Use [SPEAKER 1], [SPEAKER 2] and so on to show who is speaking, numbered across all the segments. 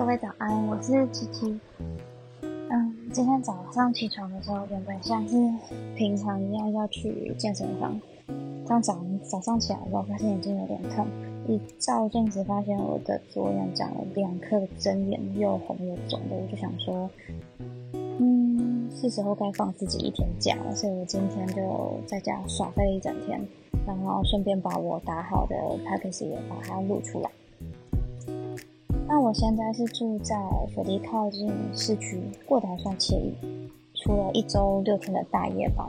[SPEAKER 1] 各位早安，我是七七。嗯，今天早上起床的时候，原本像是平常一样要去健身房。但早早上起来的时候，发现眼睛有点痛，一照镜子发现我的左眼长了两颗针眼，又红又肿的。我就想说，嗯，是时候该放自己一天假了，所以我今天就在家耍废了一整天，然后顺便把我打好的 p a c k a g e 也把它录出来。那我现在是住在雪梨靠近市区，过得还算惬意。除了一周六天的大夜班，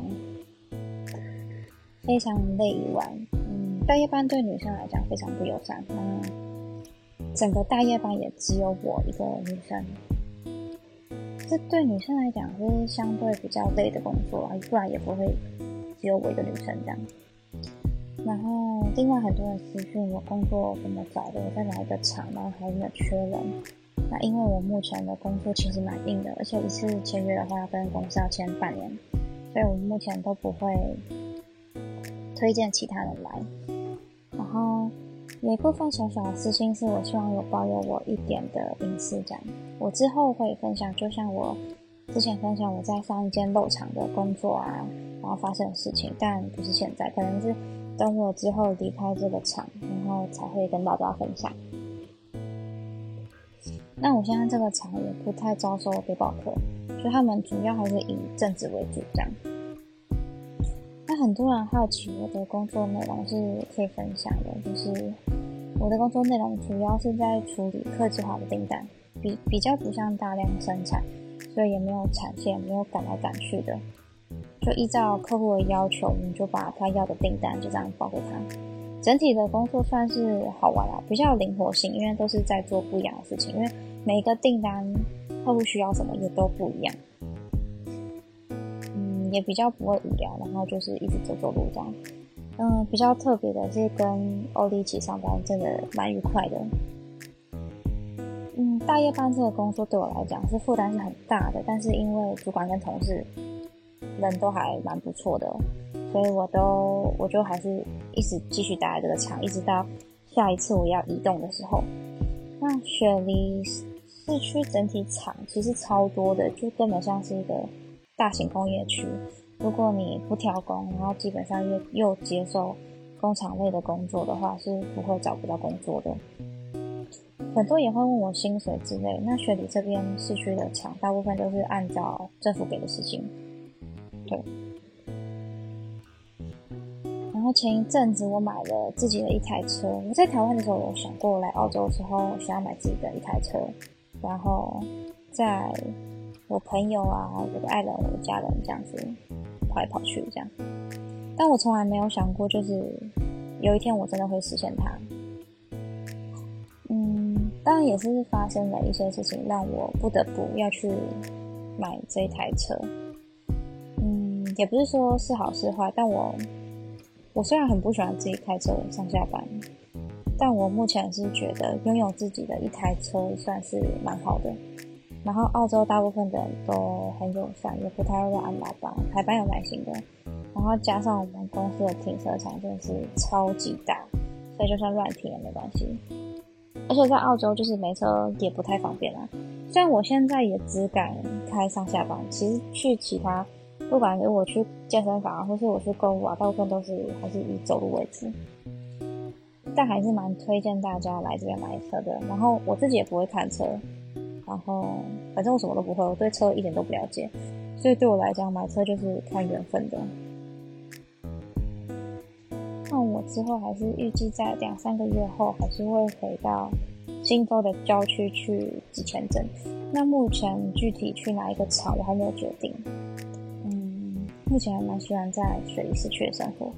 [SPEAKER 1] 非常累以外，嗯，大夜班对女生来讲非常不友善。那整个大夜班也只有我一个女生，这对女生来讲是相对比较累的工作啊，不然也不会只有我一个女生这样。然后，另外很多人私讯我工作怎么找的，我在哪一个厂，然后还有没有缺人。那因为我目前的工作其实蛮硬的，而且一次签约的话要跟公司要签半年，所以我目前都不会推荐其他人来。然后有一部分小小的私心是我希望有保有我一点的隐私感，我之后会分享，就像我之前分享我在上一间肉厂的工作啊，然后发生的事情，但不是现在，可能是。等我之后离开这个厂，然后才会跟大家分享。那我现在这个厂也不太招收背包客，所以他们主要还是以正职为主这样。那很多人好奇我的工作内容是可以分享的，就是我的工作内容主要是在处理客制化的订单，比比较不像大量生产，所以也没有产线，没有赶来赶去的。就依照客户的要求，我们就把他要的订单就这样报给他。整体的工作算是好玩啦，比较灵活性，因为都是在做不一样的事情。因为每一个订单客户需要什么也都不一样，嗯，也比较不会无聊，然后就是一直走走路这样。嗯，比较特别的是跟欧弟一起上班，真的蛮愉快的。嗯，大夜班这个工作对我来讲是负担是很大的，但是因为主管跟同事。人都还蛮不错的，所以我都我就还是一直继续待在这个厂，一直到下一次我要移动的时候。那雪梨市区整体厂其实超多的，就根本像是一个大型工业区。如果你不挑工，然后基本上又又接受工厂类的工作的话，是不会找不到工作的。很多也会问我薪水之类。那雪梨这边市区的厂，大部分都是按照政府给的时薪。然后前一阵子我买了自己的一台车。我在台湾的时候有想过，来澳洲的时候想要买自己的一台车，然后在我朋友啊、我的爱人、我的家人这样子跑来跑去这样。但我从来没有想过，就是有一天我真的会实现它。嗯，当然也是发生了一些事情，让我不得不要去买这台车。也不是说是好是坏，但我我虽然很不喜欢自己开车上下班，但我目前是觉得拥有自己的一台车算是蛮好的。然后澳洲大部分的人都很友善，也不太会按喇叭，还蛮有耐心的。然后加上我们公司的停车场真的是超级大，所以就算乱停也没关系。而且在澳洲就是没车也不太方便啊。虽然我现在也只敢开上下班，其实去其他。不管是我去健身房，或是我去购物啊，大部分都是还是以走路为主。但还是蛮推荐大家来这边买车的。然后我自己也不会看车，然后反正我什么都不会，我对车一点都不了解，所以对我来讲买车就是看缘分的。那我之后还是预计在两三个月后，还是会回到新州的郊区去集签证。那目前具体去哪一个厂，我还没有决定。目前还蛮喜欢在雪梨市区的生活，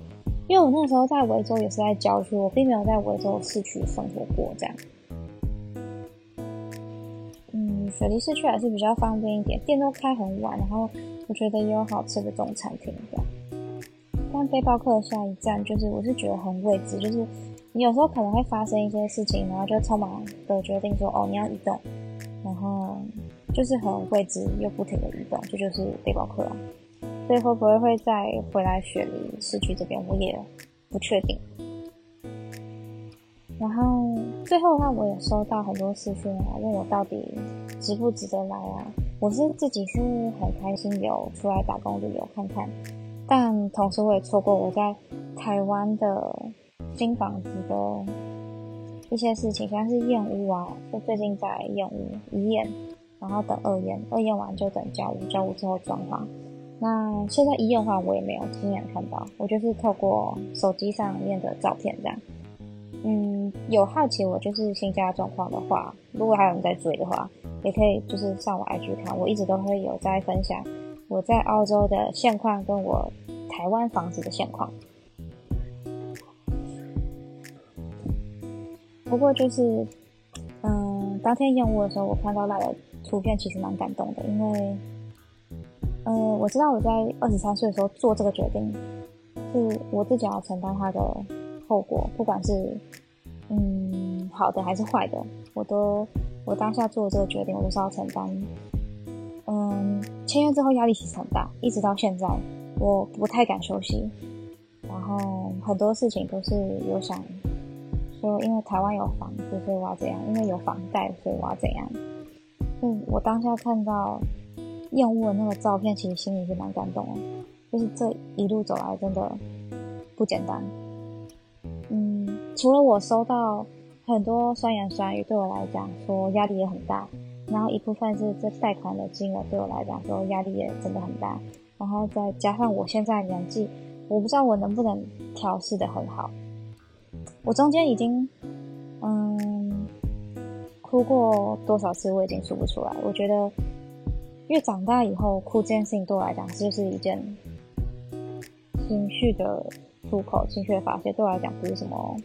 [SPEAKER 1] 因为我那时候在维州也是在郊区，我并没有在维州市区生活过这样。嗯，雪梨市区还是比较方便一点，店都开很晚，然后我觉得也有好吃的中餐厅这样。但背包客的下一站就是，我是觉得很未知，就是你有时候可能会发生一些事情，然后就匆忙的决定说哦你要移动，然后就是很未知又不停的移动，这就是背包客啊。所以会不会会再回来雪梨市区这边，我也不确定。然后最后的话，我也收到很多私讯啊，问我到底值不值得来啊？我是自己是很开心有出来打工旅游看看，但同时我也错过我在台湾的新房子的一些事情，像是验屋啊，就最近在验屋一验，然后等二验，二验完就等交屋，交屋之后装潢。那现在一验的话，我也没有亲眼看到，我就是透过手机上面的照片这样。嗯，有好奇我就是新家状况的话，如果还有人在追的话，也可以就是上我 IG 看，我一直都会有在分享我在澳洲的现况跟我台湾房子的现况。不过就是，嗯，当天验屋的时候，我看到那个图片，其实蛮感动的，因为，嗯，我知道我在二十三岁的时候做这个决定，是我自己要承担它的。后果，不管是嗯好的还是坏的，我都我当下做这个决定，我都是要承担。嗯，签约之后压力其实很大，一直到现在，我不太敢休息。然后很多事情都是有想说，因为台湾有房子，所以我要怎样？因为有房贷，所以我要怎样？嗯，我当下看到厌恶的那个照片，其实心里是蛮感动的。就是这一路走来，真的不简单。嗯，除了我收到很多酸言酸语，对我来讲说压力也很大。然后一部分是这贷款的金额对我来讲说压力也真的很大。然后再加上我现在年纪，我不知道我能不能调试的很好。我中间已经嗯哭过多少次，我已经数不出来。我觉得越长大以后，哭这件事情对我来讲就是一件情绪的。出口情绪的发泄对我来讲不是什么，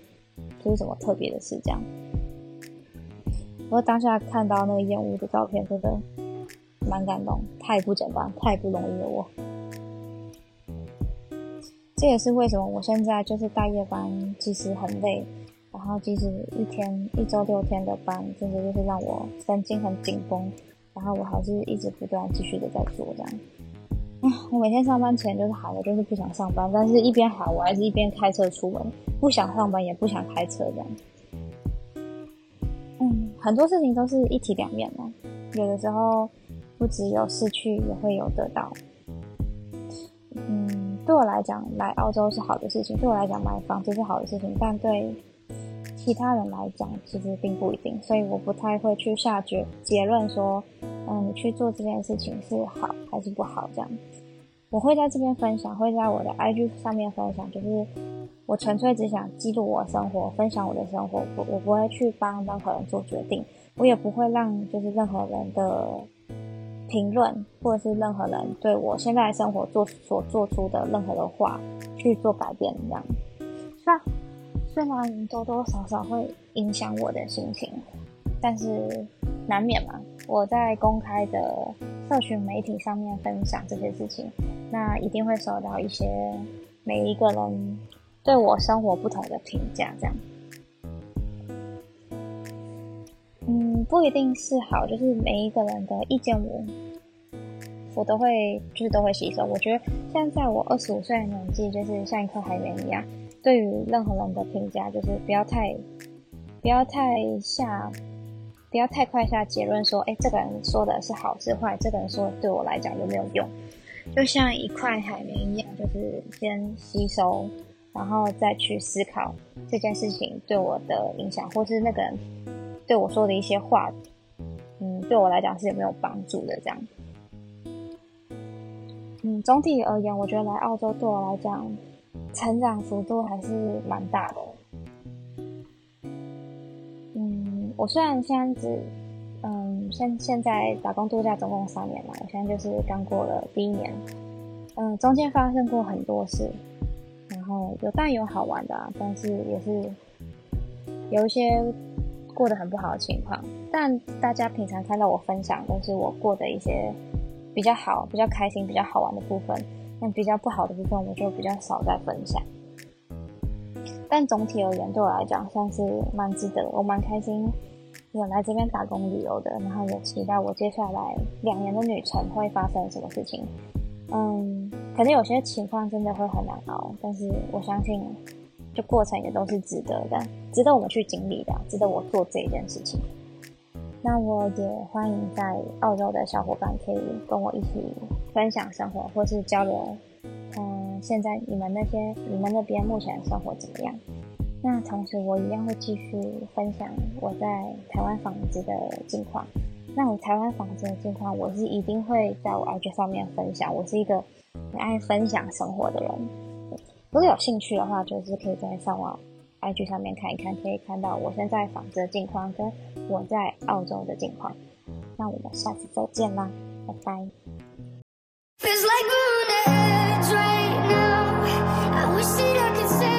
[SPEAKER 1] 不是什么特别的事。这样，我当下看到那个烟雾的照片，真的蛮感动，太不简单，太不容易了。我，这也是为什么我现在就是大夜班，即使很累，然后即使一天一周六天的班，真的就是让我神经很紧绷，然后我还是一直不断继续的在做这样。啊，我每天上班前就是喊，我就是不想上班，但是一边喊，我还是一边开车出门，不想上班也不想开车这样。嗯，很多事情都是一体两面的，有的时候不只有失去，也会有得到。嗯，对我来讲，来澳洲是好的事情；对我来讲，买房子是好的事情，但对其他人来讲，其实并不一定。所以我不太会去下决结论说。嗯，去做这件事情是好还是不好？这样，我会在这边分享，会在我的 IG 上面分享，就是我纯粹只想记录我生活，分享我的生活，我我不会去帮任何人做决定，我也不会让就是任何人的评论或者是任何人对我现在生活做所做出的任何的话去做改变，这样。虽然虽然多多少少会影响我的心情，但是难免嘛。我在公开的社群媒体上面分享这些事情，那一定会收到一些每一个人对我生活不同的评价，这样。嗯，不一定是好，就是每一个人的意见，我我都会就是都会吸收。我觉得现在我二十五岁的年纪，就是像一颗海绵一样，对于任何人的评价，就是不要太不要太下。不要太快下结论，说，哎，这个人说的是好是坏？这个人说对我来讲有没有用？就像一块海绵一样，就是先吸收，然后再去思考这件事情对我的影响，或是那个人对我说的一些话，嗯，对我来讲是有没有帮助的？这样，嗯，总体而言，我觉得来澳洲对我来讲，成长幅度还是蛮大的。我虽然现在只，嗯，现现在打工度假总共三年嘛，我现在就是刚过了第一年，嗯，中间发生过很多事，然后有但有好玩的，啊但是也是有一些过得很不好的情况。但大家平常看到我分享都是我过的一些比较好、比较开心、比较好玩的部分，那比较不好的部分我就比较少在分享。但总体而言，对我来讲算是蛮值得，我蛮开心，有来这边打工旅游的，然后也期待我接下来两年的旅程会发生什么事情。嗯，可能有些情况真的会很难熬，但是我相信就过程也都是值得的，值得我们去经历的，值得我做这一件事情。那我也欢迎在澳洲的小伙伴可以跟我一起分享生活，或是交流。现在你们那些你们那边目前生活怎么样？那同时我一样会继续分享我在台湾房子的近况。那我台湾房子的近况，我是一定会在我 IG 上面分享。我是一个很爱分享生活的人。如果有兴趣的话，就是可以在上网 IG 上面看一看，可以看到我现在房子的近况跟我在澳洲的近况。那我们下次再见啦，拜拜。Right now. I wish that I could say